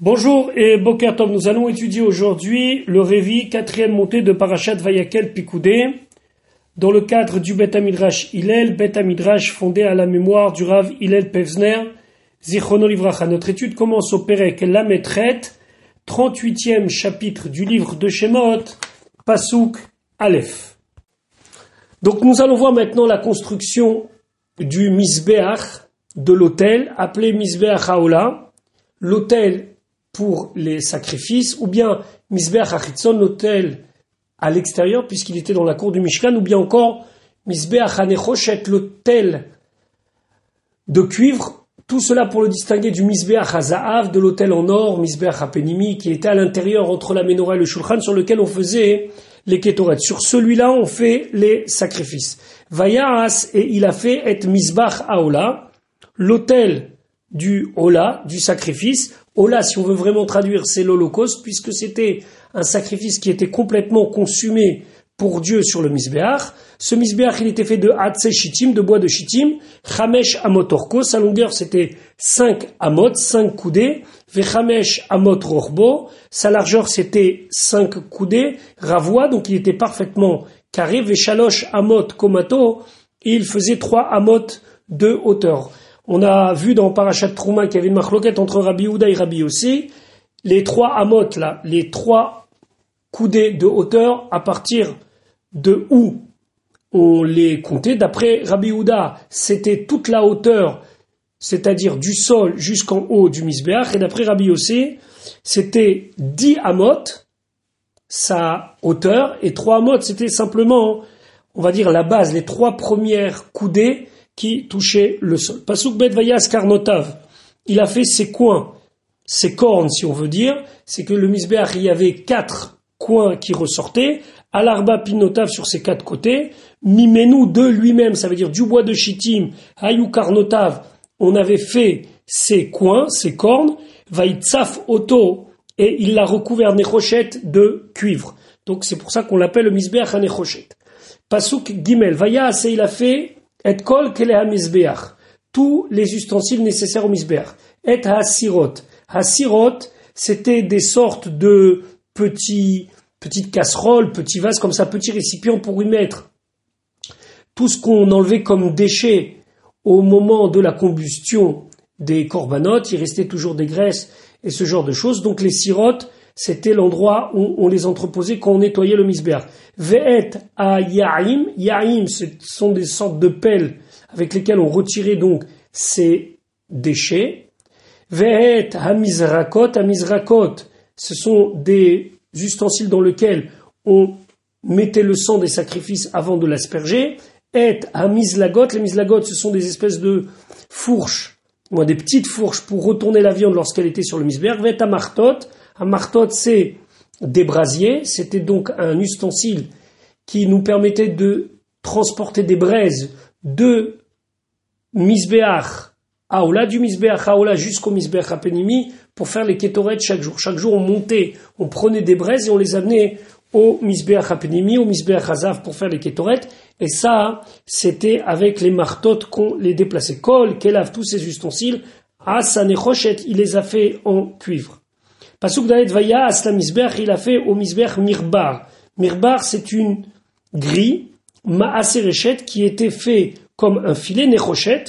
Bonjour et Bokertov, nous allons étudier aujourd'hui le Révi, quatrième montée de Parashat Vayakel Pikoudé, dans le cadre du Bet Amidrash Hillel, Bet Amidrash fondé à la mémoire du Rav Hillel Pevzner, Zichrono Livracha. Notre étude commence au Perek Lametret, 38e chapitre du livre de Shemot, Pasuk Aleph. Donc nous allons voir maintenant la construction du Misbeach, de l'autel, appelé Misbeach Haola, l'autel pour les sacrifices, ou bien Misbeach Achitzon, l'autel à l'extérieur, puisqu'il était dans la cour du Mishkan, ou bien encore Misbeach Hanechoshet, l'autel de cuivre, tout cela pour le distinguer du Misbeach Hazaav, de l'autel en or, Misbeach Apenimi, qui était à l'intérieur entre la menorah et le Shulchan, sur lequel on faisait les Ketoret. Sur celui-là, on fait les sacrifices. Vayas, et il a fait et Misbach Aola, l'autel du Ola, du sacrifice. Ola, si on veut vraiment traduire, c'est l'Holocauste, puisque c'était un sacrifice qui était complètement consumé pour Dieu sur le Misbéach. Ce Misbéach, il était fait de Hatse Shittim, de bois de Shittim, Chamesh Amot Orko, sa longueur c'était 5 Amot, 5 coudées, Vechamesh Amot Rorbo, sa largeur c'était 5 coudées, Ravois, donc il était parfaitement carré, Veshalosh Amot Komato, et il faisait 3 Amot de hauteur. On a vu dans Parashat Trouma qu'il y avait une marloquette entre Rabbi Houda et Rabbi aussi. Les trois amot là, les trois coudées de hauteur à partir de où on les comptait? D'après Rabbi Houda, c'était toute la hauteur, c'est-à-dire du sol jusqu'en haut du Misbeach. Et d'après Rabbi aussi, c'était dix amot, sa hauteur, et trois amot, c'était simplement, on va dire, la base, les trois premières coudées qui touchait le sol. Pasuk Bet Vayas Karnotav, il a fait ses coins, ses cornes, si on veut dire, c'est que le Misbeach, il y avait quatre coins qui ressortaient, Alarba Pinotav sur ses quatre côtés, Mimenu de lui-même, ça veut dire du bois de Shittim, Hayou Karnotav, on avait fait ses coins, ses cornes, Vaïtsaf Oto, et il l'a recouvert Nechochet de cuivre. Donc c'est pour ça qu'on l'appelle le Misbeach Nechochet. Pasuk Gimel, Vayas, et il a fait et kol kele tous les ustensiles nécessaires au misbeach. Et hasirot. Hasirot, c'était des sortes de petites casseroles, petits vases comme ça, petits récipients pour y mettre tout ce qu'on enlevait comme déchets au moment de la combustion des corbanotes. Il restait toujours des graisses et ce genre de choses. Donc les sirotes, c'était l'endroit où on les entreposait quand on nettoyait le misbeach. Ve'et à Yaim, Yaim, ce sont des sortes de pelles avec lesquelles on retirait donc ces déchets. Ve'et à Mizrakot, ce sont des ustensiles dans lesquels on mettait le sang des sacrifices avant de l'asperger. Et à Mizlagot, les Mizlagot, ce sont des espèces de fourches, ou des petites fourches pour retourner la viande lorsqu'elle était sur le misbeach. Ve'et à Martot, un martot, c'est des brasiers. C'était donc un ustensile qui nous permettait de transporter des braises de Misbeach Aola, du Misbeach Aola jusqu'au Misbeach Apenimi pour faire les kétorets chaque jour. Chaque jour, on montait, on prenait des braises et on les amenait au Misbeach Apenimi, au Misbeach Hazav pour faire les kétorets. Et ça, c'était avec les martotes qu'on les déplaçait. Kol, Kelav, tous ces ustensiles, Asan et il les a fait en cuivre. Pasuk Dalet Vaya Asla Misbech, il a fait au Misbech Mirbar. Mirbar, c'est une grille, Maaserechet, qui était fait comme un filet Nechochet,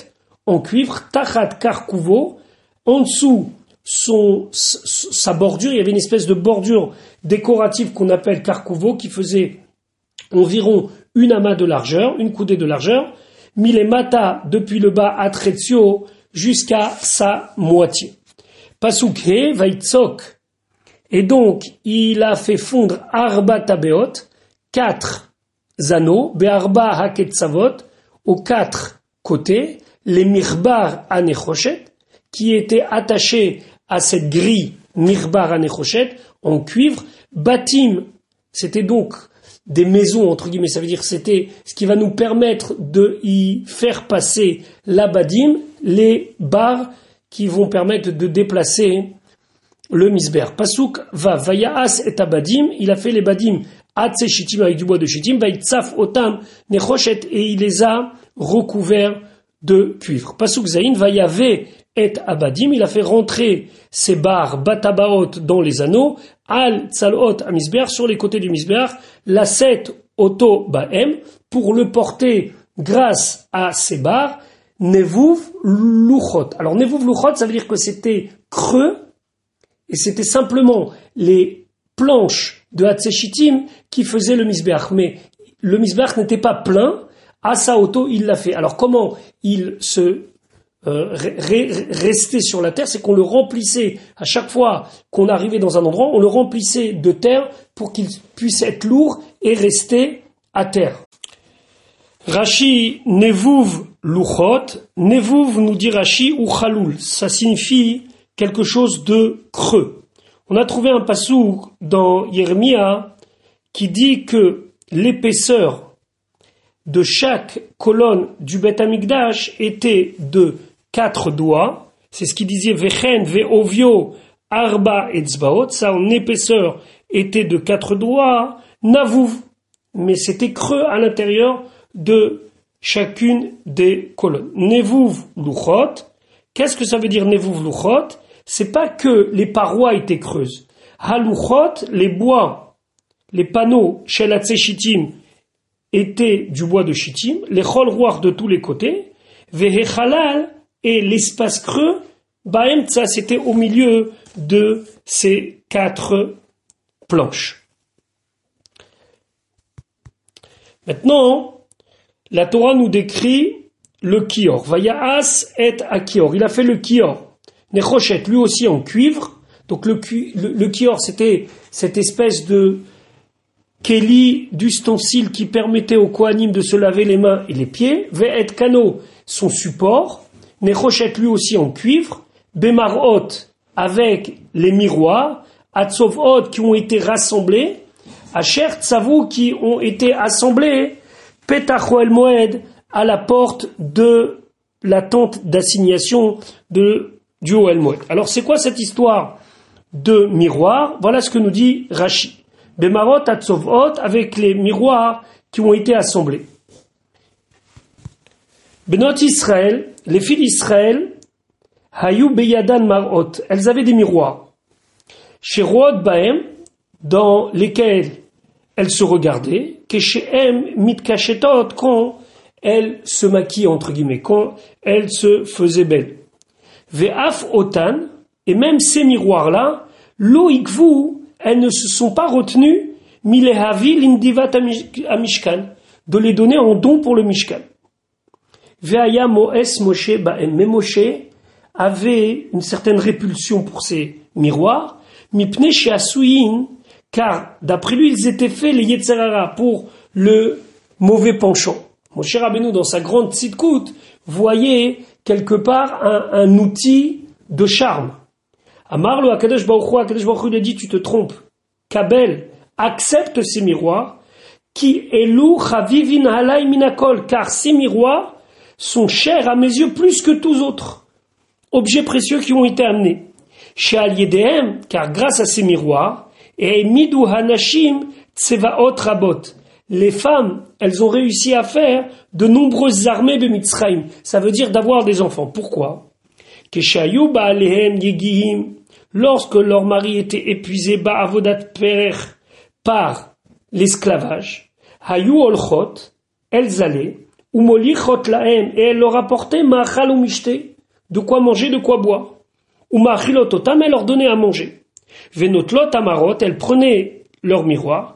en cuivre, Tachat Karkuvo. En dessous, son, sa bordure, il y avait une espèce de bordure décorative qu'on appelle Karkuvo, qui faisait environ une amas de largeur, une coudée de largeur. Milemata, depuis le bas, à jusqu'à sa moitié. Pasuk He, Vaitzok, et donc, il a fait fondre Arba Tabeot, quatre anneaux, Be'arba Haketzavot, aux quatre côtés, les Mirbar Anechochet, qui étaient attachés à cette grille Mirbar Anechochet, en cuivre. Batim, c'était donc des maisons, entre guillemets, ça veut dire c'était ce qui va nous permettre de y faire passer l'abadim, les barres qui vont permettre de déplacer le misber. Pasuk va vayaas et abadim, il a fait les badim atse shitim avec du bois de shitim, tsaf otam nechoshet et il les a recouverts de cuivre. Pasuk zain vayave et abadim, il a fait rentrer ses barres batabaot dans les anneaux, al tzalot amisber sur les côtés du misber, la 7 auto baem, pour le porter grâce à ces barres, nevuv luchot. Alors nevuv luchot, ça veut dire que c'était creux, et c'était simplement les planches de Hatzechitim qui faisaient le misbeach. Mais le misbeach n'était pas plein, à sa auto, il l'a fait. Alors comment il se euh, restait sur la terre, c'est qu'on le remplissait à chaque fois qu'on arrivait dans un endroit, on le remplissait de terre pour qu'il puisse être lourd et rester à terre. Rashi nevuv luchot, nevuv nous dit Rashi ou ça signifie quelque chose de creux. On a trouvé un passou dans Yermia qui dit que l'épaisseur de chaque colonne du Beth Amikdash était de quatre doigts. C'est ce qui disait Vechen, Veovio, Arba et Tzbaot. Ça, en épaisseur, était de quatre doigts. Navouv. Mais c'était creux à l'intérieur de chacune des colonnes. Nevouv Luchot. Qu'est-ce que ça veut dire Nevouv Luchot? C'est pas que les parois étaient creuses. Haluchot, les bois, les panneaux, la étaient du bois de Shittim, les chol de tous les côtés, Vehechalal, et l'espace creux, ça c'était au milieu de ces quatre planches. Maintenant, la Torah nous décrit le kior. Vayaas et akior. Il a fait le kior. Nechochet, lui aussi en cuivre. Donc le, kior, c'était cette espèce de keli d'ustensile qui permettait au kohanim de se laver les mains et les pieds. Ve'et kano, son support. Nechochet lui aussi en cuivre, Bemarot avec les miroirs, Atzovot qui ont été rassemblés, Asher Tzavou qui ont été assemblés, Petachoel Moed à la porte de la tente d'assignation de du Oel Moed. Alors c'est quoi cette histoire de miroirs Voilà ce que nous dit Rashi. Bemarot Atzovot avec les miroirs qui ont été assemblés. Benot Israël, les filles d'Israël, Hayou Beyadan Marot, elles avaient des miroirs. Chez Rod Baem, dans lesquels elles se regardaient, que chez Em Mitkachetot, quand elles se maquillaient, entre guillemets, quand elles se faisaient belles. Ve'af Otan, et même ces miroirs-là, loikvu, elles ne se sont pas retenues, milehavi l'indivat amishkan, de les donner en don pour le Mishkan. Veaya Moes Moshe Mais Moshe avait une certaine répulsion pour ces miroirs, mipne car d'après lui ils étaient faits les Yetzerara pour le mauvais penchant. Moshe Rabbeinu dans sa grande tzidkout voyait quelque part un, outil de charme. Akadosh Baruch Akadosh Baruch lui a dit tu te trompes. Kabel accepte ces miroirs qui elu chavivin halay minakol car ces miroirs sont chers à mes yeux plus que tous autres objets précieux qui ont été amenés. Chez Aliedem, car grâce à ces miroirs, et Midou Hanashim Tsevaot Rabot, les femmes, elles ont réussi à faire de nombreuses armées de Mitzrayim. Ça veut dire d'avoir des enfants. Pourquoi? Lorsque leur mari était épuisé par l'esclavage, Hayu Olchot, elles allaient laem, et elle leur apportait ma'achal ou de quoi manger, de quoi boire. Ou ma'achilototam, elle leur donnait à manger. Venotlot amarot, elle prenait leur miroir.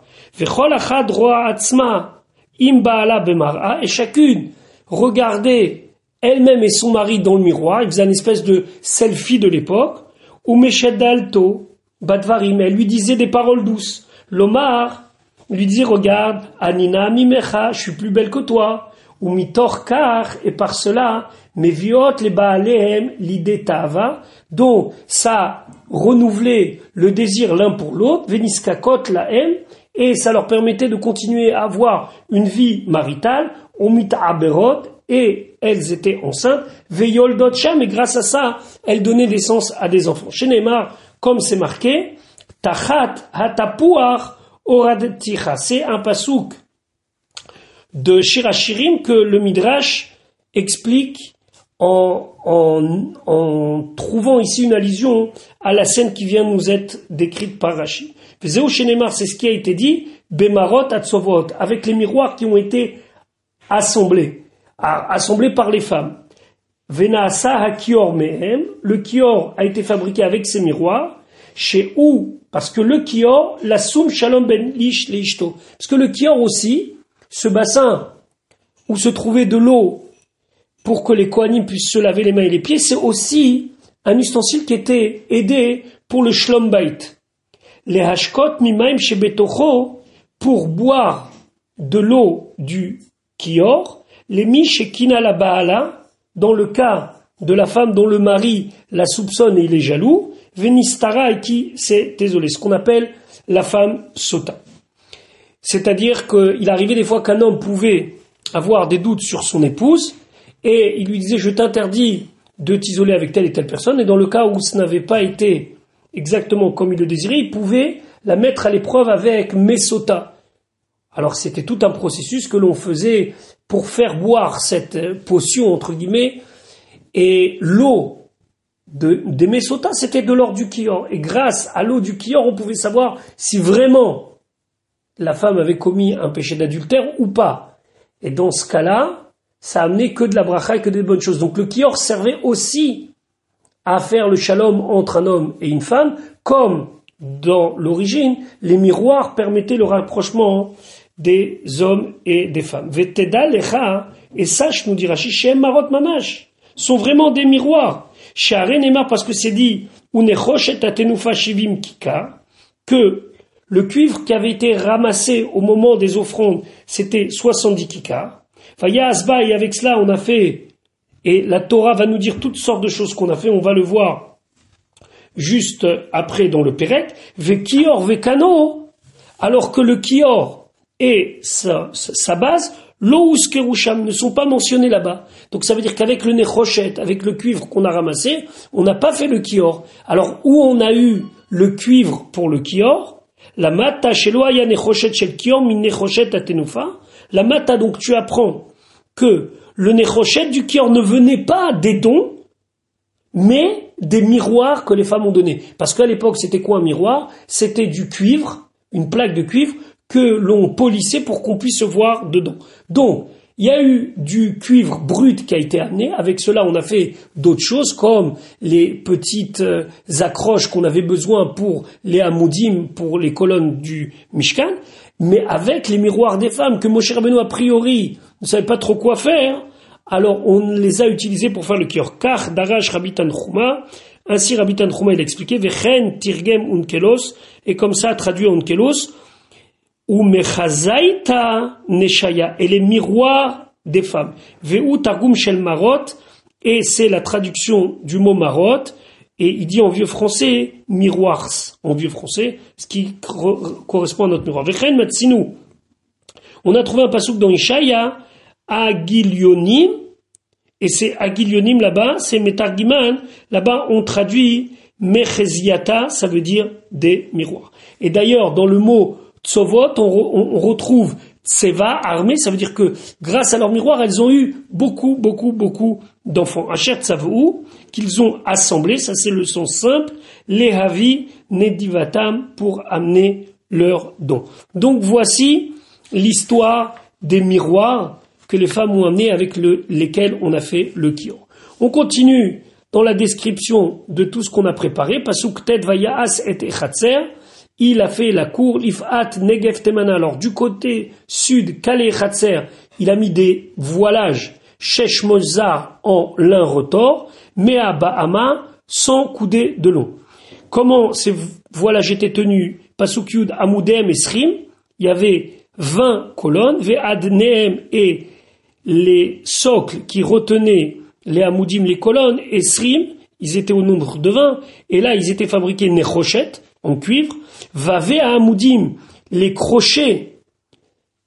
Et chacune regardait elle-même et son mari dans le miroir, il faisait une espèce de selfie de l'époque, ou meshedalto, badvarim, elle lui disait des paroles douces. L'omar lui disait, regarde, Anina mimecha, je suis plus belle que toi ou mitorkar, et par cela, viot les baalehem l'idée tava, dont ça renouvelait le désir l'un pour l'autre, veniskakot la haine, et ça leur permettait de continuer à avoir une vie maritale, aberot, et elles étaient enceintes, veyoldot sham, et grâce à ça, elles donnaient naissance à des enfants. Chez Neymar, comme c'est marqué, tachat hatapuach orad c'est un pasouk de Shirachirim que le Midrash explique en, trouvant ici une allusion à la scène qui vient nous être décrite par Rashi. c'est ce qui a été dit, Bemarot Atsovot, avec les miroirs qui ont été assemblés, assemblés par les femmes. Venaasa Hakior Mehem, le kior a été fabriqué avec ces miroirs, chez où, parce que le kior, la soum shalom ben lish leishto, parce que le kior aussi, ce bassin où se trouvait de l'eau pour que les Kohanim puissent se laver les mains et les pieds, c'est aussi un ustensile qui était aidé pour le shlom bait. Les hashkot mimaim shebetocho, pour boire de l'eau du kior, les mish kina la baala, dans le cas de la femme dont le mari la soupçonne et il est jaloux, venistara et qui c'est désolé, ce qu'on appelle la femme sota. C'est-à-dire qu'il arrivait des fois qu'un homme pouvait avoir des doutes sur son épouse, et il lui disait je t'interdis de t'isoler avec telle et telle personne, et dans le cas où ce n'avait pas été exactement comme il le désirait, il pouvait la mettre à l'épreuve avec Mesota. Alors c'était tout un processus que l'on faisait pour faire boire cette potion, entre guillemets, et l'eau de, des Mesota, c'était de l'or du Kior. Et grâce à l'eau du Kior, on pouvait savoir si vraiment la femme avait commis un péché d'adultère ou pas. Et dans ce cas-là, ça amenait que de la bracha et que des bonnes choses. Donc le kior servait aussi à faire le shalom entre un homme et une femme, comme dans l'origine, les miroirs permettaient le rapprochement des hommes et des femmes. Et sache, nous dira Shem marot mamash, sont vraiment des miroirs. Share parce que c'est dit, kika, que le cuivre qui avait été ramassé au moment des offrandes, c'était 70 kikars. Asba, et avec cela, on a fait, et la Torah va nous dire toutes sortes de choses qu'on a fait, on va le voir juste après dans le Pérec, ve kior ve kano, alors que le kior et sa, base, l'ous kerusham ne sont pas mentionnés là-bas. Donc ça veut dire qu'avec le nechochet, avec le cuivre qu'on a ramassé, on n'a pas fait le kior. Alors où on a eu le cuivre pour le kior, la mata sheloaya nechochet shel kior min nechochet atenufa, la mata donc tu apprends que le Nechochet du Kior ne venait pas des dons, mais des miroirs que les femmes ont donnés. Parce qu'à l'époque, c'était quoi un miroir? C'était du cuivre, une plaque de cuivre, que l'on polissait pour qu'on puisse voir dedans. Donc, il y a eu du cuivre brut qui a été amené. Avec cela, on a fait d'autres choses, comme les petites euh, accroches qu'on avait besoin pour les hamoudim, pour les colonnes du Mishkan. Mais avec les miroirs des femmes que Moshe Rabbeinu, a priori, ne savait pas trop quoi faire, alors on les a utilisés pour faire le kior. Car darash rabitan chuma, ainsi rabitan chuma il a expliqué, vechen tirgem unkelos, et comme ça traduit unkelos, ou mechazaita neshaya, et les miroirs des femmes. Veu shel marot, et c'est la traduction du mot marot, et il dit en vieux français miroirs, en vieux français, ce qui correspond à notre miroir. Vechen matsinu. On a trouvé un pasouk dans Ishaya, Agilionim, et c'est Agilionim là-bas, c'est Metargiman, là-bas on traduit Mecheziata, ça veut dire des miroirs. Et d'ailleurs, dans le mot Tsovot, on, retrouve Tseva, armée, ça veut dire que grâce à leurs miroirs, elles ont eu beaucoup, beaucoup, beaucoup d'enfants. Achet Tsavou, qu'ils ont assemblé, ça c'est le son simple, les Havi Nedivatam, pour amener leurs dons. Donc voici l'histoire des miroirs que les femmes ont amené avec lesquels on a fait le kior. On continue dans la description de tout ce qu'on a préparé. Pasuk tet vayas et echatzer. Il a fait la cour ifat negev temana. Alors du côté sud, kale echatzer, il a mis des voilages shesh en lin rotor, mea ba'ama sans coudée de long. Comment ces voilages étaient tenus? Pasuk yud amudem et srim. Il y avait 20 colonnes, ve'ad et les socles qui retenaient les amoudim, les colonnes, et srim, ils étaient au nombre de 20, et là ils étaient fabriqués nechochet, en cuivre, vavé à amoudim, les crochets,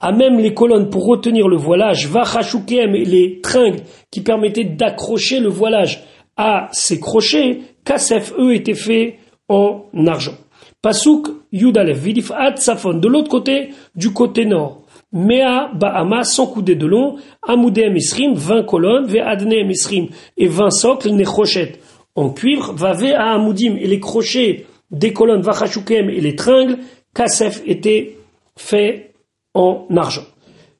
à même les colonnes pour retenir le voilage, vachachoukem, les tringles qui permettaient d'accrocher le voilage à ces crochets, kasef, eux, étaient faits en argent. Pasuk Yudalef, Vidifat Safon, de l'autre côté, du côté nord. Mea Ba'ama, 100 coudées de long, Amoudem Esrim, 20 colonnes, Ve'adneem Esrim, et 20 socles, Nechochet, en cuivre, Vave à Amoudim, et les crochets des colonnes, Vachashukem, et les tringles, Kasef, étaient faits en argent.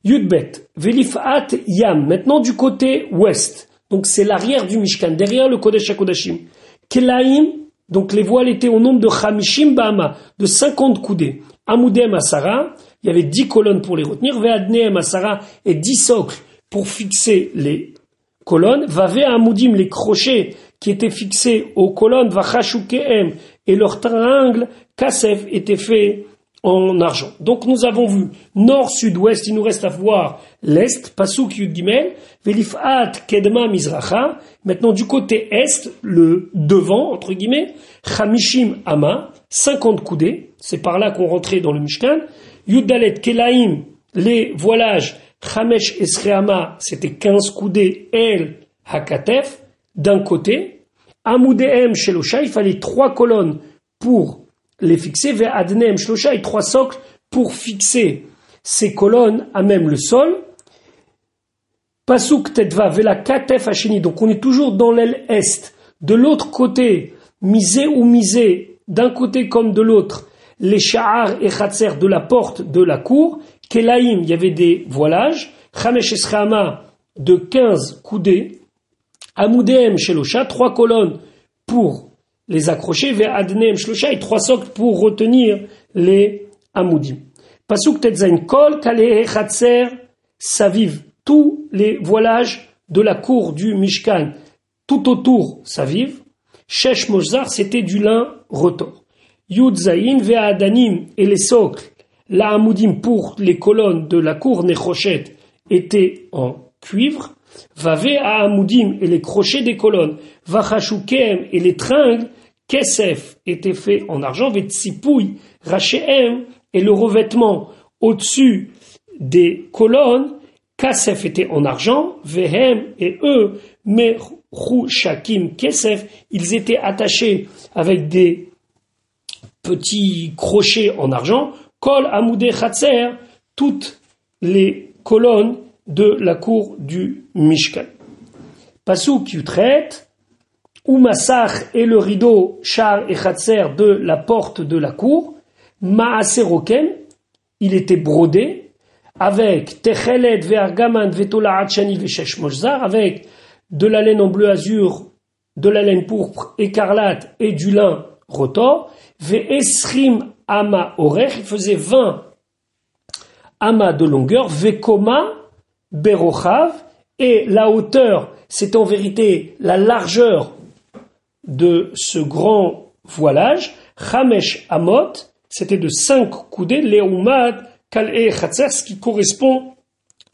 Yudbet, Velifat Yam, maintenant du côté ouest, donc c'est l'arrière du Mishkan, derrière le Kodesh HaKodashim. Kelaim, donc les voiles étaient au nombre de Chamishim Ba'ama, de 50 coudées. Amoudem Asara, il y avait 10 colonnes pour les retenir, Ve'adneem Asara et 10 socles pour fixer les colonnes, Vave Amoudim, les crochets qui étaient fixés aux colonnes, Vachashukeem et leurs triangles, Kasef étaient faits en argent. Donc nous avons vu nord, sud, ouest, il nous reste à voir l'est, Pasuk Yud Gimel, Velifat Kedma Mizracha, maintenant du côté est, le devant, entre guillemets, Chamishim Ama, 50 coudées, c'est par là qu'on rentrait dans le Mishkan, Yudalet Kelaim, les voilages, Chamesh Esreama, c'était 15 coudées, El Hakatef, d'un côté, Amoudem Shelosha, il fallait trois colonnes pour les fixer, vers Adnem Shlosha et trois socles pour fixer ces colonnes à même le sol. Pasuk Tetva Vela Katef Hasheni, donc on est toujours dans l'aile est. De l'autre côté, misé ou misé, d'un côté comme de l'autre, les Sha'ar et Khatser de la porte de la cour. Kelaim, il y avait des voilages. Chamesh Esrama de 15 coudées. Amoudem Shelosha, trois colonnes pour les accrocher vers Adnem Shlosha et trois socles pour retenir les Amoudim. Pasuk Tetzain Kol Kale Chatser Saviv. Tous les voilages de la cour du Mishkan, tout autour Saviv. Shesh Mozar, c'était du lin rotor. Yud Zain Ve'adanim et les socles, la Amoudim pour les colonnes de la cour Nechochet étaient en cuivre. Vave à Amoudim et les crochets des colonnes, Vachashukem et les tringles. Kesef était fait en argent, Vetsipouy, Rachéem, et le revêtement au-dessus des colonnes, Kasef était en argent, Vehem et eux, Merou Shakim Kesef, ils étaient attachés avec des petits crochets en argent, Kol Amoudé Khatser, toutes les colonnes de la cour du Mishkan. Pasuk Yutret, Oumassach et le rideau char et Khatser de la porte de la cour, Maaseroken, il était brodé, avec Techelet Vergaman Vetola Hachani Veshesh Mozar, avec de la laine en bleu azur, de la laine pourpre, écarlate et du lin rotor, Ve'esrim Ama Orech, il faisait 20 amas de longueur, Vekoma Berochav, et la hauteur, c'est en vérité la largeur de ce grand voilage, Chamesh Amot, c'était de cinq coudées, Leumad, Kal'e ce qui correspond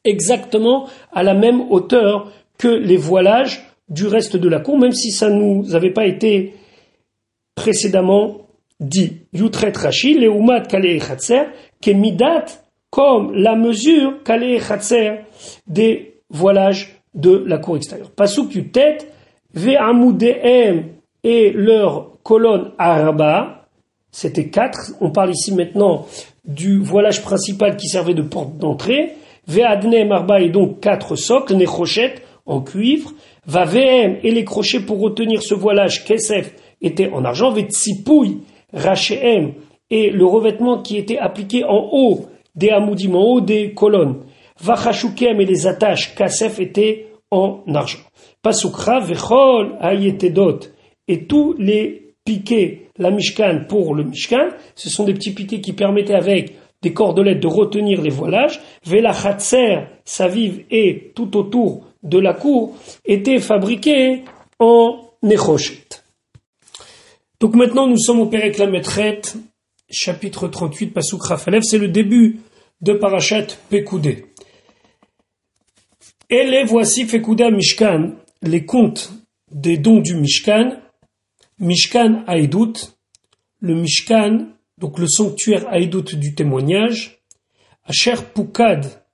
exactement à la même hauteur que les voilages du reste de la cour, même si ça ne nous avait pas été précédemment dit. Yutret Rashi, Leumad, Kal'e Chatzer, Kemidat, comme la mesure Kal'e Chatzer des voilages de la cour extérieure. Pasuk Yutet, Ve'amudeem, et leur colonne arba, c'était quatre. On parle ici maintenant du voilage principal qui servait de porte d'entrée. Ve'adnem arba et donc quatre socles, néchochettes en cuivre. Va et les crochets pour retenir ce voilage kesef étaient en argent. Ve'tsipouille, rachem et le revêtement qui était appliqué en haut des amoudim, en haut des colonnes. Vachashukem et les attaches kasef étaient en argent. Pasukra vechol ayetedot et tous les piquets, la Mishkan pour le Mishkan, ce sont des petits piquets qui permettaient avec des cordelettes de retenir les voilages. Vela sa vive et tout autour de la cour étaient fabriqués en Nechochet. Donc maintenant nous sommes au Pérec chapitre 38, Pasuk Rafalev, c'est le début de Parashat Pekoudé. Et les voici Fekouda Mishkan, les comptes des dons du Mishkan, Mishkan Haïdout, le Mishkan, donc le sanctuaire Haïdout du témoignage, Asher Pukad,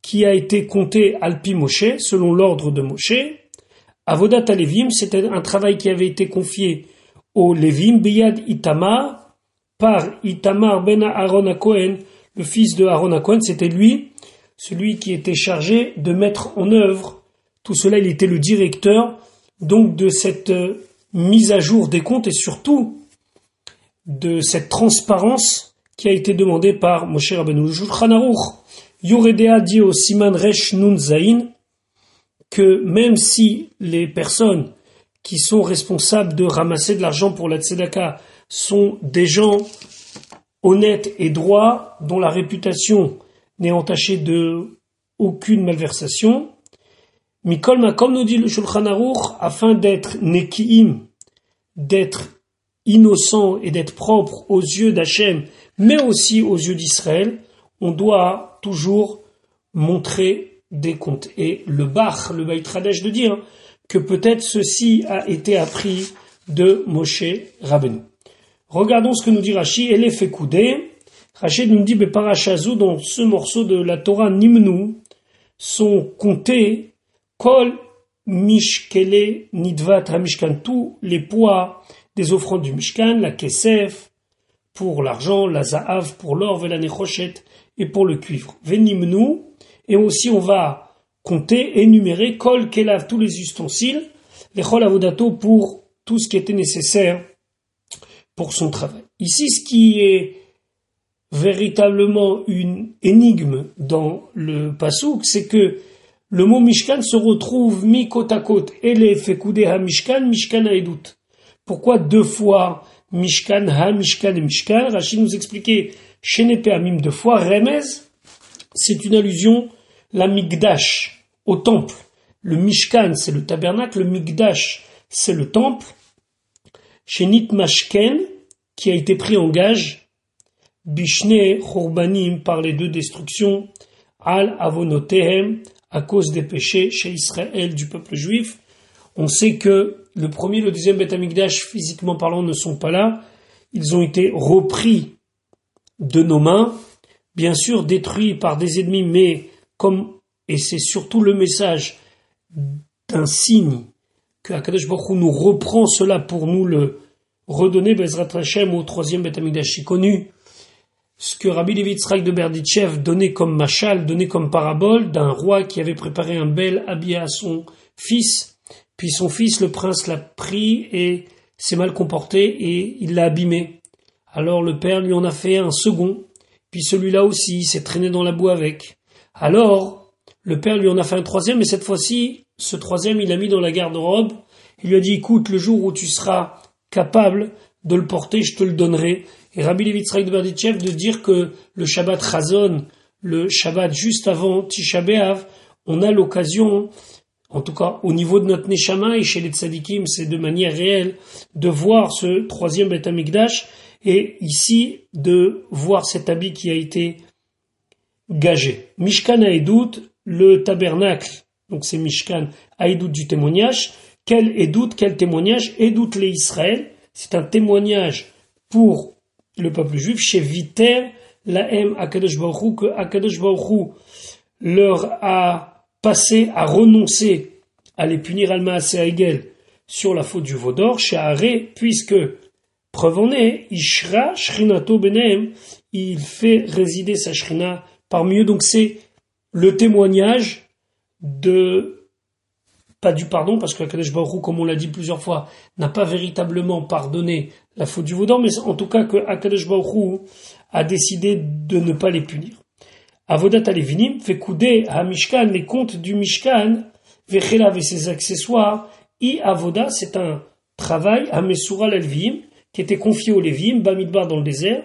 qui a été compté Alpi Moshe, selon l'ordre de Moshe, Avodat Alevim, c'était un travail qui avait été confié au Levim, Beyad Itamar, par Itamar ben Aaron Cohen, le fils de Aaron Cohen, c'était lui celui qui était chargé de mettre en œuvre tout cela, il était le directeur donc de cette euh, mise à jour des comptes et surtout de cette transparence qui a été demandée par Moshe Rabbeinu. Shulchan Yoredea dit au Siman Resh Nun Zain que même si les personnes qui sont responsables de ramasser de l'argent pour la tzedaka sont des gens honnêtes et droits dont la réputation n'est entachée de aucune malversation, Mikol comme nous dit le Shulchan Aruch, afin d'être nekiim, d'être innocent et d'être propre aux yeux d'Hachem, mais aussi aux yeux d'Israël, on doit toujours montrer des comptes. Et le Bach, le Baïtradesh de dire que peut-être ceci a été appris de Moshe Rabbeinu. Regardons ce que nous dit Rashi, elle est fait couder. Rashi nous dit, Parachazou, dans ce morceau de la Torah Nimnu, sont comptés Kol Mishkele Nidvat Hamishkan, tous les poids des offrandes du Mishkan, la Kesef pour l'argent, la Zaav pour l'or, la et pour le cuivre. Venimnu, et aussi on va compter, énumérer Kol Kelav, tous les ustensiles, les Chol Avodato pour tout ce qui était nécessaire pour son travail. Ici, ce qui est véritablement une énigme dans le Passouk, c'est que le mot Mishkan se retrouve mi côte à côte. Mishkan, Mishkan. Pourquoi deux fois Mishkan ha Mishkan et Mishkan? Rachid nous expliquait Shenepe Amim deux fois. Remez, c'est une allusion, la Migdash, au temple. Le Mishkan, c'est le tabernacle. Le Migdash, c'est le temple. Shenit Mashken, qui a été pris en gage. Bishne Chorbanim par les deux destructions. Al Avonotehem, à cause des péchés chez Israël du peuple juif. On sait que le premier le deuxième Beth Amikdash, physiquement parlant, ne sont pas là. Ils ont été repris de nos mains, bien sûr détruits par des ennemis, mais comme, et c'est surtout le message d'un signe que Akadosh Baruch nous reprend cela pour nous le redonner, Bezrat Hashem, au troisième Beth Amikdash connu, ce que Rabbi Levi de Berditchev donnait comme machal, donnait comme parabole d'un roi qui avait préparé un bel habit à son fils, puis son fils, le prince, l'a pris et s'est mal comporté et il l'a abîmé. Alors le père lui en a fait un second, puis celui-là aussi s'est traîné dans la boue avec. Alors le père lui en a fait un troisième, mais cette fois-ci, ce troisième, il l'a mis dans la garde-robe. Il lui a dit, écoute, le jour où tu seras capable de le porter, je te le donnerai. Et Rabbi Levitzrak de Berditchev de dire que le Shabbat Chazon, le Shabbat juste avant Tisha B'Av, on a l'occasion, en tout cas au niveau de notre Neshama et chez les Tzadikim, c'est de manière réelle, de voir ce troisième Beth Amikdash et ici de voir cet habit qui a été gagé. Mishkan Haedut, le tabernacle, donc c'est Mishkan Haedut du témoignage. Quel Edut, quel témoignage? Edut les Israël, c'est un témoignage pour le peuple juif, chez Viter, la M Akadosh Baruch que Akadosh Baruch leur a passé à renoncer à les punir Alma Egel sur la faute du Vaudor, chez Aré, puisque, preuve en est, Ishra Shrinato Benem, il fait résider sa Shrina parmi eux, donc c'est le témoignage de pas du pardon, parce que Baruch comme on l'a dit plusieurs fois, n'a pas véritablement pardonné la faute du Vaudan, mais en tout cas que Akadosh a décidé de ne pas les punir. Avodat Alevinim fait couder à Mishkan les comptes du Mishkan, Vechelav et ses accessoires, I Avoda, c'est un travail à Mesura l'Elvim, qui était confié aux Lévim, Bamidbar dans le désert,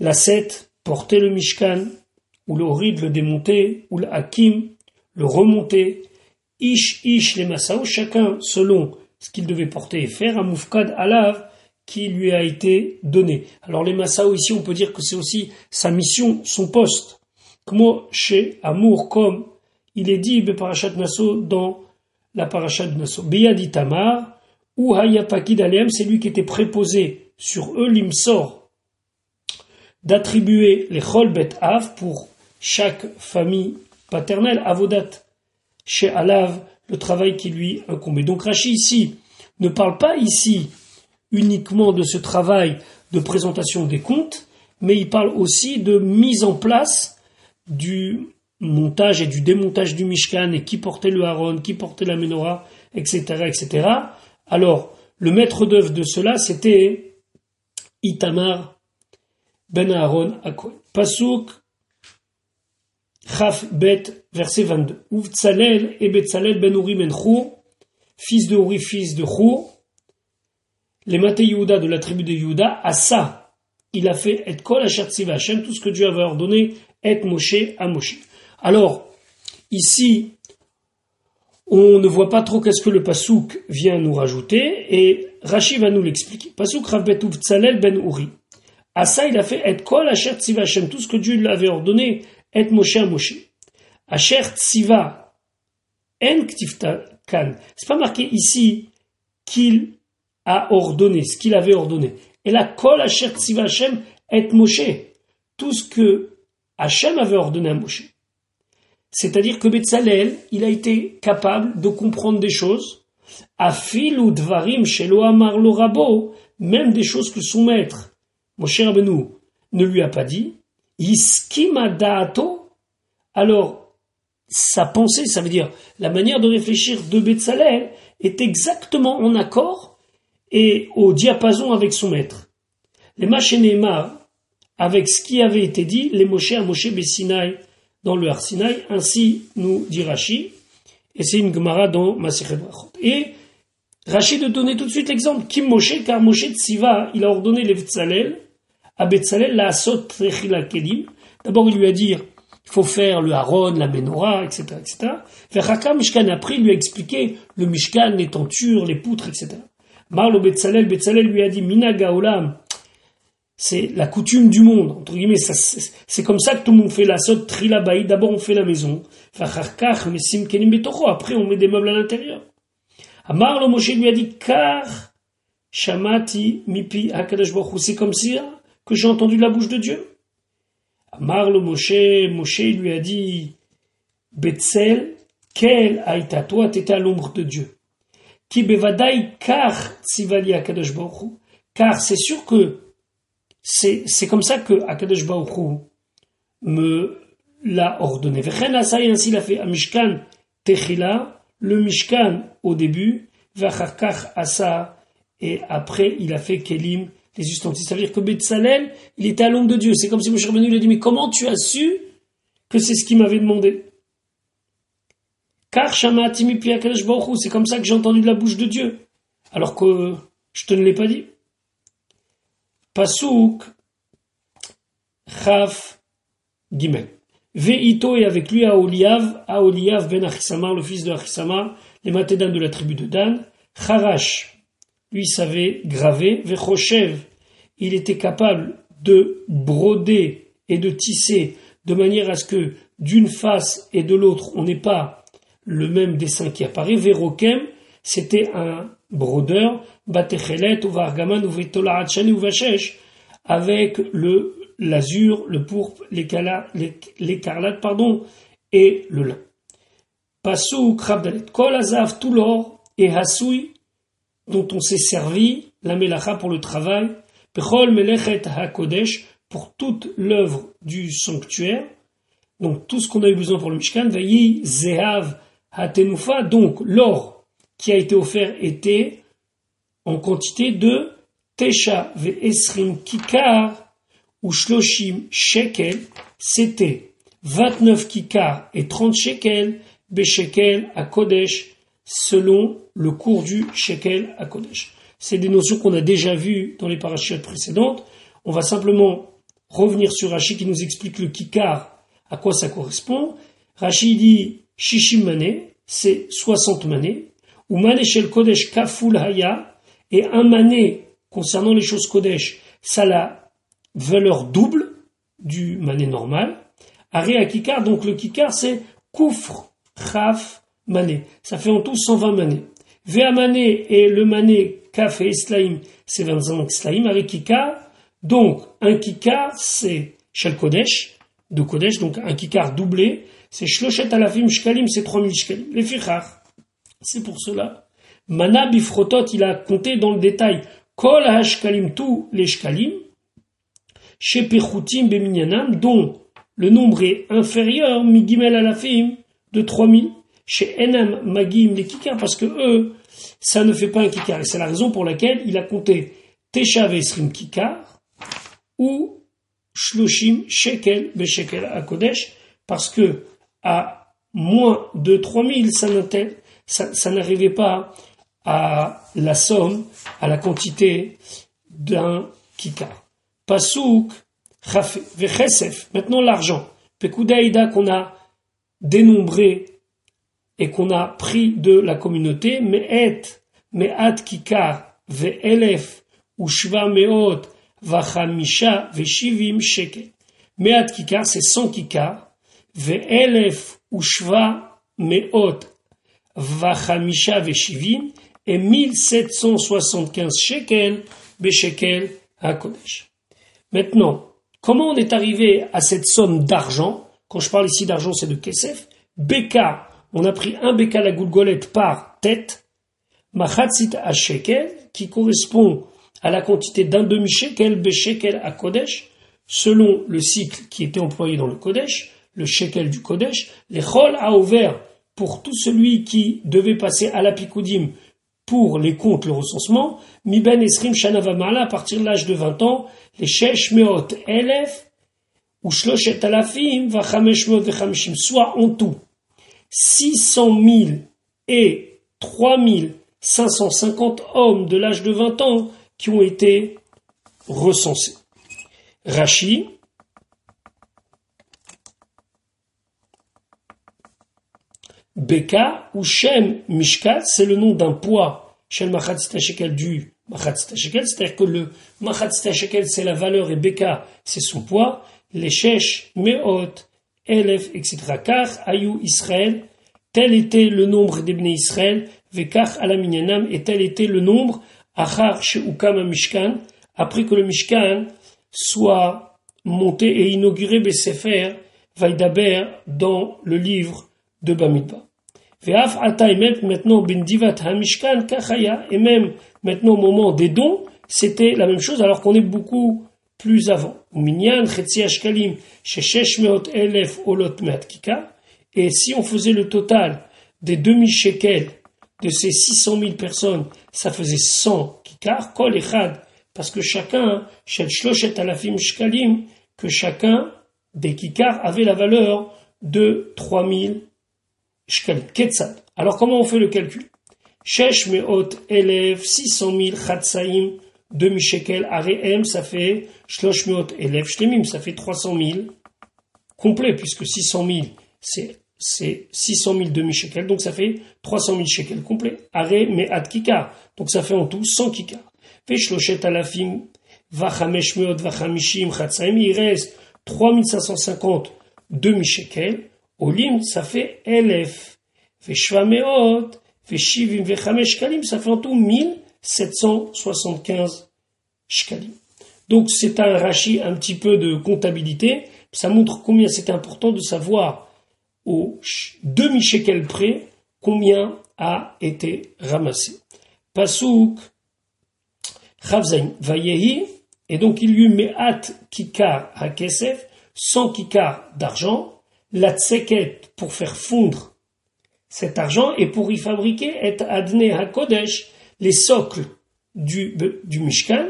la 7, porter le Mishkan, ou le Horid le démonter, ou le Hakim, le remonter, Ish Ish les Massaou, chacun selon ce qu'il devait porter et faire, un Moufkad Alav qui lui a été donné. Alors les Massaou ici, on peut dire que c'est aussi sa mission, son poste. Comme chez Amour, comme il est dit Parashat Nassau dans la Parashat de Nassau. Beyadi Tamar, ou Hayapakid Alem, c'est lui qui était préposé sur eux, l'imsor, d'attribuer les Cholbet Av pour chaque famille paternelle, Avodat chez Alav le travail qui lui incombait. Donc Rachid ici ne parle pas ici uniquement de ce travail de présentation des comptes, mais il parle aussi de mise en place du montage et du démontage du Mishkan et qui portait le Haron, qui portait la menorah, etc., etc. Alors, le maître d'œuvre de cela, c'était Itamar ben Aaron Akoy. Pasuk Chaf Bet, verset 22. Uvtzalel et Betzalel ben Uri ben fils de Uri, fils de Chour, les Maté Yehuda de la tribu de Yehuda, à ça, il a fait et kol Hashem, tout ce que Dieu avait ordonné, et Moshe à Moshe. Alors, ici, on ne voit pas trop qu'est-ce que le pasouk vient nous rajouter, et Rashi va nous l'expliquer. Pasouk Ravbet Tzalel ben Uri. À ça, il a fait et kol Hashem, tout ce que Dieu lui avait ordonné, et Moshe à Moshe. Asher tziva en ktifta kan. C'est pas marqué ici qu'il a ordonné, ce qu'il avait ordonné. Et la kol asher tziva Hashem et Moshe. Tout ce que Hachem avait ordonné à Moshe. C'est-à-dire que Betzalel, il a été capable de comprendre des choses, afil ou dvarim chez Amar rabo, même des choses que son maître, Moshe Rabbeinu, ne lui a pas dit, iskima da'ato, alors sa pensée, ça veut dire la manière de réfléchir de Betzalel, est exactement en accord et au diapason avec son maître. Les Machénéma, avec ce qui avait été dit, les Moshe à Moshe Bessinaï dans le Arsinaï, ainsi nous dit Rashi, et c'est une Gemara dans Masechet. Et Rashi de donner tout de suite l'exemple, Kim Moshe, car Moshe Tsiva, il a ordonné les Betzalel, à Betzalel, la Asot Trechila Kedim. D'abord, il lui a dit, il faut faire le Haron, la Menorah, etc., etc. Mishkan, après, il lui a expliqué le Mishkan, les tentures, les poutres, etc. Marlo Betzalel, Betzalel lui a dit, Mina Gaolam, c'est la coutume du monde, entre guillemets. C'est comme ça que tout le monde fait la sot trilabaï. D'abord, on fait la maison. Après, on met des meubles à l'intérieur. Amar Moshe lui a dit, car shamati mipi C'est comme ça que j'ai entendu la bouche de Dieu. Amar le Moshe, Moshe lui a dit, Betzel, quel aïta, toi, t'étais à l'ombre de Dieu. Ki kar sivali hakadosh Car c'est sûr que c'est comme ça que Akadosh me l'a ordonné. ainsi l'a fait Mishkan Techila, le Mishkan au début, Vacharkach Asa, et après il a fait Kelim, les ustensiles. Ça veut dire que Betzalel, il était à l'ombre de Dieu. C'est comme si Moshe lui a dit, mais comment tu as su que c'est ce qu'il m'avait demandé? Car Baruch c'est comme ça que j'ai entendu de la bouche de Dieu. Alors que je te ne l'ai pas dit. Pasuk Chaf Gimel. Veito et avec lui Aoliav, Aoliav ben Achisama, le fils de Achisama, les matédans de la tribu de Dan. Charash, lui savait graver. Vechoshev, il était capable de broder et de tisser de manière à ce que d'une face et de l'autre, on n'ait pas le même dessin qui apparaît. Verokem, c'était un brodeur, Batechelet, ou Vargaman, ou avec le l'azur, le pourpre, l'écarlate, pardon, et le lin. Passou, krabdalet, kol azav, tout l'or, et hasoui, dont on s'est servi, la melacha pour le travail, melechet hakodesh, pour toute l'œuvre du sanctuaire, donc tout ce qu'on a eu besoin pour le Mishkan, zehav hatenufa, donc l'or qui a été offert était en quantité de Tesha esrim kikar ou shloshim shekel, c'était 29 kikar et 30 shekel, beshekel à Kodesh, selon le cours du shekel à Kodesh. C'est des notions qu'on a déjà vues dans les parachutes précédentes. On va simplement revenir sur Rashi qui nous explique le kikar, à quoi ça correspond. Rashi dit shishim mané, c'est 60 manées. Ou mané shel kodesh kaful haya, et un mané concernant les choses kodesh, ça a la valeur double du mané normal. Aré kikar, donc le kikar c'est koufr, chaf, mané. Ça fait en tout 120 mané. Vea mané le mané et slaim, c'est 25 slaim. Aré kikar, donc un kikar c'est shel kodesh, de kodesh, donc un kikar doublé, c'est shloshet alafim shkalim, c'est 3000 shkalim. Les fichar. C'est pour cela. Mana Bifrotot, il a compté dans le détail Kol tous les Shkalim, chez Beminyanam, dont le nombre est inférieur, migimel alafim, de 3000, chez Enam Magim les Kikar, parce que eux, ça ne fait pas un Kikar. Et c'est la raison pour laquelle il a compté Teshav Esrim Kikar, ou Shloshim Shekel Beshekel à Kodesh, parce que à moins de 3000, ça, ça, ça n'arrivait pas à la somme, à la quantité d'un kikar. Pasouk, vechesef, maintenant l'argent. Pekoudaïda qu'on a dénombré et qu'on a pris de la communauté, me'et, me'at kikar, ve'elef, ou shva me'ot, vachamisha, ve'shivim shekel. Me'at kikar, c'est 100 kikar, ve'elef, ou shva me'ot, vachamisha, ve'shivim, et 1775 shekels à Kodesh. Maintenant, comment on est arrivé à cette somme d'argent? Quand je parle ici d'argent, c'est de Kesef. Beka, on a pris un Beka la goulgolette par tête. Machatzit à Shekel, qui correspond à la quantité d'un demi-shekel, Beshekel à Kodesh, selon le cycle qui était employé dans le Kodesh, le shekel du Kodesh. Les chol a ouvert pour tout celui qui devait passer à la Pikudim pour les comptes, le recensement, mi ben esrim shanavamala, à partir de l'âge de 20 ans, les shesh meot elef, ou shloshet alafim, vachamesh meot vechamishim, soit en tout 600 000 et 3550 hommes de l'âge de 20 ans qui ont été recensés. Rashi, Beka ou Shem Mishkat, c'est le nom d'un poids. Machatzita Shekel du Shekel, c'est-à-dire que le Shekel c'est la valeur et Beka c'est son poids, les Shesh, Meot, Elef, etc. Car Ayou Israël, tel était le nombre des Israël, Vekach Alaminyanam, et tel était le nombre Achar Sheukam Mishkan, après que le Mishkan soit monté et inauguré Besefer, Vaidaber, dans le livre de Bamidba. Et maintenant, Bendivat Hamishkan Kachaya, et même maintenant au moment des dons, c'était la même chose alors qu'on est beaucoup plus avant. Elef et si on faisait le total des demi-shekels de ces 600 000 personnes, ça faisait 100 kikar, kol echad, parce que chacun, shel shloshet alafim shkalim, que chacun des kikars avait la valeur de 3000 alors comment on fait le calcul? Shesh meot élève 600 000 chatsaim demi shekel areem, ça fait shlosh meot élève shlemim, ça fait 300 000 complet puisque 600 000 c'est c'est 600 000 demi shekel, donc ça fait 300 000 shekels complet. Are me'at kikar, donc ça fait en tout 100 kikar. Veshloshet alafim vachamesh meot vachamishim chatsaim, il reste 3550 demi shekel. Olim, ça fait Elef. Fait Shvameot, fait Shivim, fait Shkalim, ça fait en tout 1775 Shkalim. Donc c'est un rachis un petit peu de comptabilité. Ça montre combien c'est important de savoir au demi-shekel près combien a été ramassé. Pasouk, Chavzain, Vayehi, et donc il y eut Me'at Kikar à Kesef, 100 Kikar d'argent, la tseket pour faire fondre cet argent et pour y fabriquer et adné à Kodesh les socles du, du Mishkan,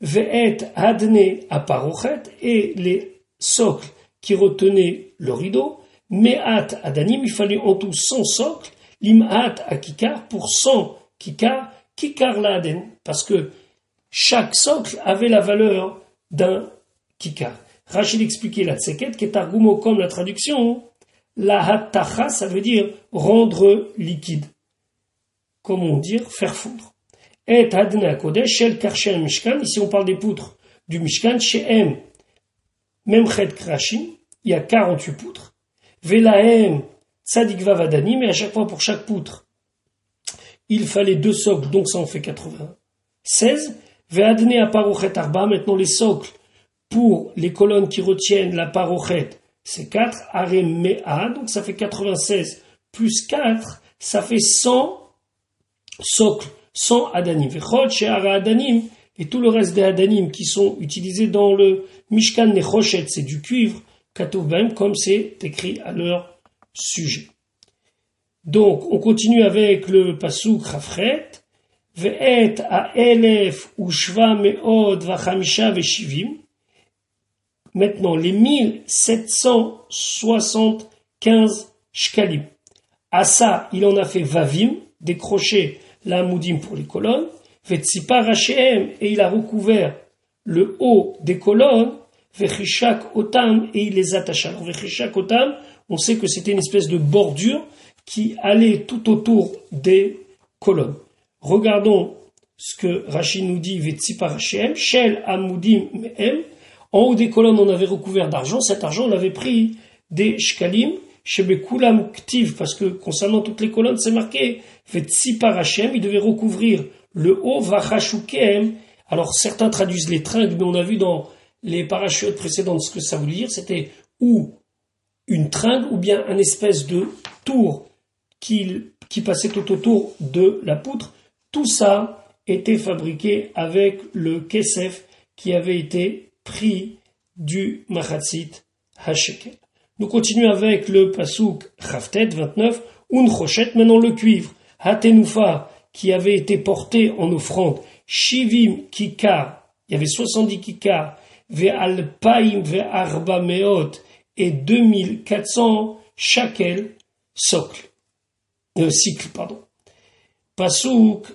ve'et adné à Parochet et les socles qui retenaient le rideau, me'at adanim, il fallait en tout 100 socles, lim'at à Kikar pour 100 Kikar, Kikar l'Aden, parce que chaque socle avait la valeur d'un Kikar. Rachid expliquait la tseket, qui est argumo comme la traduction. La hatacha, ça veut dire rendre liquide. Comment dire Faire fondre. Et adna kodesh, shel karché mishkan. Ici, on parle des poutres du mishkan. Chez M, memchet krashim, il y a 48 poutres. Velaem, tzadik vavadani, mais à chaque fois pour chaque poutre, il fallait deux socles, donc ça en fait 96. Ve'adne aparochet arba, maintenant les socles pour les colonnes qui retiennent la parochet, c'est 4, Mea, donc ça fait 96, plus 4, ça fait 100 socles, 100 adanim. adanim, et tout le reste des adanim qui sont utilisés dans le Mishkan Nechoshet, c'est du cuivre, Katoubem, comme c'est écrit à leur sujet. Donc, on continue avec le Pasuk Rafret. Ve'et a elef ushva me'od vachamisha ve'shivim. Maintenant, les 1775 shkalim. À ça, il en a fait vavim, décroché la moudim pour les colonnes. Ve'tzipar et il a recouvert le haut des colonnes. Ve'chishak otam, et il les attacha. Alors, ve'chishak otam, on sait que c'était une espèce de bordure qui allait tout autour des colonnes. Regardons ce que Rachid nous dit, Vetzipar Shel Amudim Me'em, en haut des colonnes, on avait recouvert d'argent. Cet argent, on avait pris des shkalim, shebekulam ktiv, parce que concernant toutes les colonnes, c'est marqué Vetzipar Hashem, il devait recouvrir le haut, vachashukem. Alors, certains traduisent les tringles, mais on a vu dans les parachutes précédentes ce que ça voulait dire. C'était ou une tringle, ou bien un espèce de tour qui, passait tout autour de la poutre. Tout ça était fabriqué avec le kesef qui avait été prix du Machatzit Hashekel. Nous continuons avec le Pasuk Raftet 29, Unchochet, maintenant le cuivre, Hatenoufa, qui avait été porté en offrande, Shivim Kikar, il y avait 70 Kikar, Ve'alpaim Ve'arba Meot, et 2400 Shakel Socle, euh, cycle, pardon. Pasuk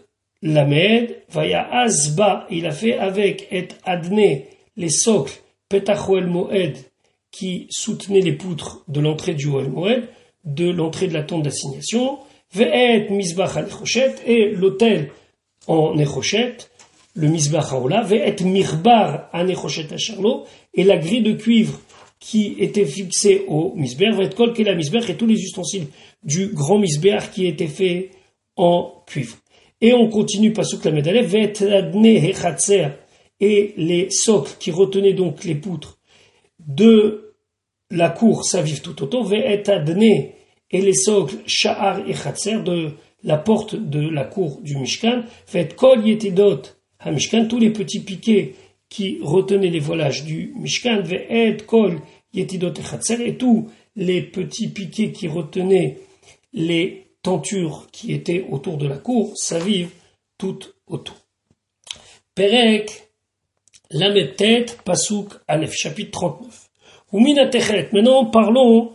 Lamed, Vaya Azba, il a fait avec et Adne, les socles Petach Moed qui soutenaient les poutres de l'entrée du Moed, de l'entrée de la tente d'assignation, Et l'autel en Nechochet, le Misbach Haola, Ve'et Mirbar an Nechochet et la grille de cuivre qui était fixée au Misber, Ve'et Kol la Misber, et tous les ustensiles du grand Misber qui étaient faits en cuivre. Et on continue, pas sous la médaille, Ve'et Adne Hechatzer, et les socles qui retenaient donc les poutres de la cour s'avivent tout autour, ve'et adne, et les socles sha'ar et chatser de la porte de la cour du Mishkan, ve'et kol yetidot ha Mishkan, tous les petits piquets qui retenaient les voilages du Mishkan, ve'et kol yetidot et et tous les petits piquets qui retenaient les tentures qui étaient autour de la cour s'avivent tout autour. Perek la tête, Pasuk Aleph, chapitre 39. Oumina Techet. Maintenant, parlons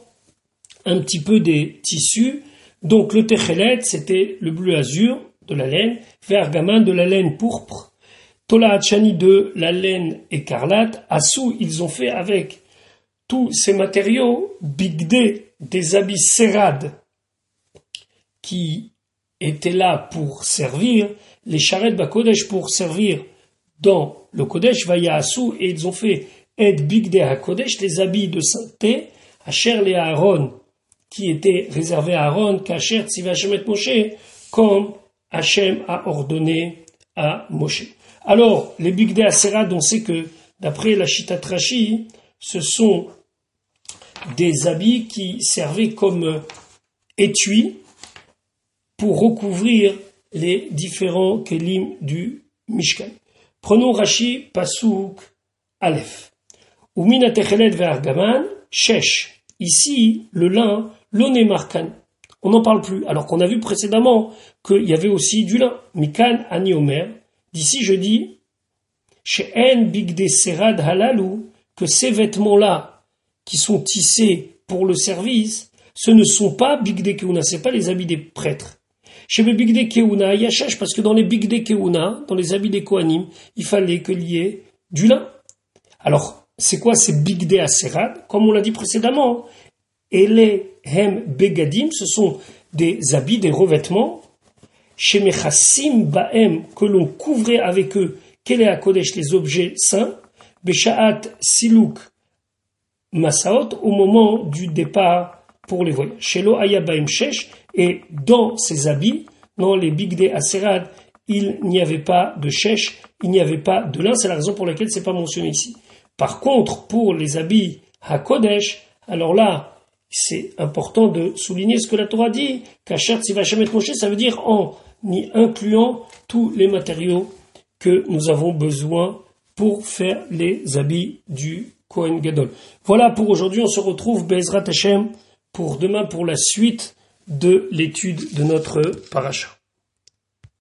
un petit peu des tissus. Donc, le Techelet, c'était le bleu azur de la laine, Vergaman de la laine pourpre, Tola Hachani de la laine écarlate. Assou, ils ont fait avec tous ces matériaux, Bigde, des habits serrades, qui étaient là pour servir, les charrettes Bakodesh pour servir dans le Kodesh Vayasu et ils ont fait Ed Bigde Kodesh, les habits de sainteté, Asher les Aaron, qui étaient réservés à Aaron, Kacher Tzivashem Moshe, comme Hachem a ordonné à Moshe. Alors, les Bigde Aserad, on sait que, d'après la Shitatrashi, ce sont des habits qui servaient comme étui pour recouvrir les différents kelim du Mishkan. Prenons Rashi Pasuk Aleph. Umina Techelet Vergaman, Shesh. Ici, le lin, l'onemarkan. On n'en parle plus, alors qu'on a vu précédemment qu'il y avait aussi du lin. Mikan Aniomer. D'ici, je dis, En Bigde Serad Halalu, que ces vêtements-là, qui sont tissés pour le service, ce ne sont pas Bigde Keuna, ce pas les habits des prêtres. Chez les Bigde Keuna, il y a parce que dans les Bigde Keuna, dans les habits des Kohanim, il fallait qu'il y ait du lin. Alors, c'est quoi ces Bigde Aserad Comme on l'a dit précédemment, les Hem Begadim, ce sont des habits, des revêtements, chez Mechassim Baem, que l'on couvrait avec eux, à Kodesh les objets saints, Beshaat Siluk Masaot, au moment du départ pour les voyages. Chez Lo Ayabaim Shesh, et dans ces habits, dans les Bigde Aserad, il n'y avait pas de chèche, il n'y avait pas de lin, c'est la raison pour laquelle c'est pas mentionné ici. Par contre, pour les habits HaKodesh, alors là, c'est important de souligner ce que la Torah dit, qu'Achat Sivachem et Moshe, ça veut dire en y incluant tous les matériaux que nous avons besoin pour faire les habits du Kohen Gadol. Voilà pour aujourd'hui, on se retrouve Bezrat Hashem pour demain pour la suite de l'étude de notre paracha.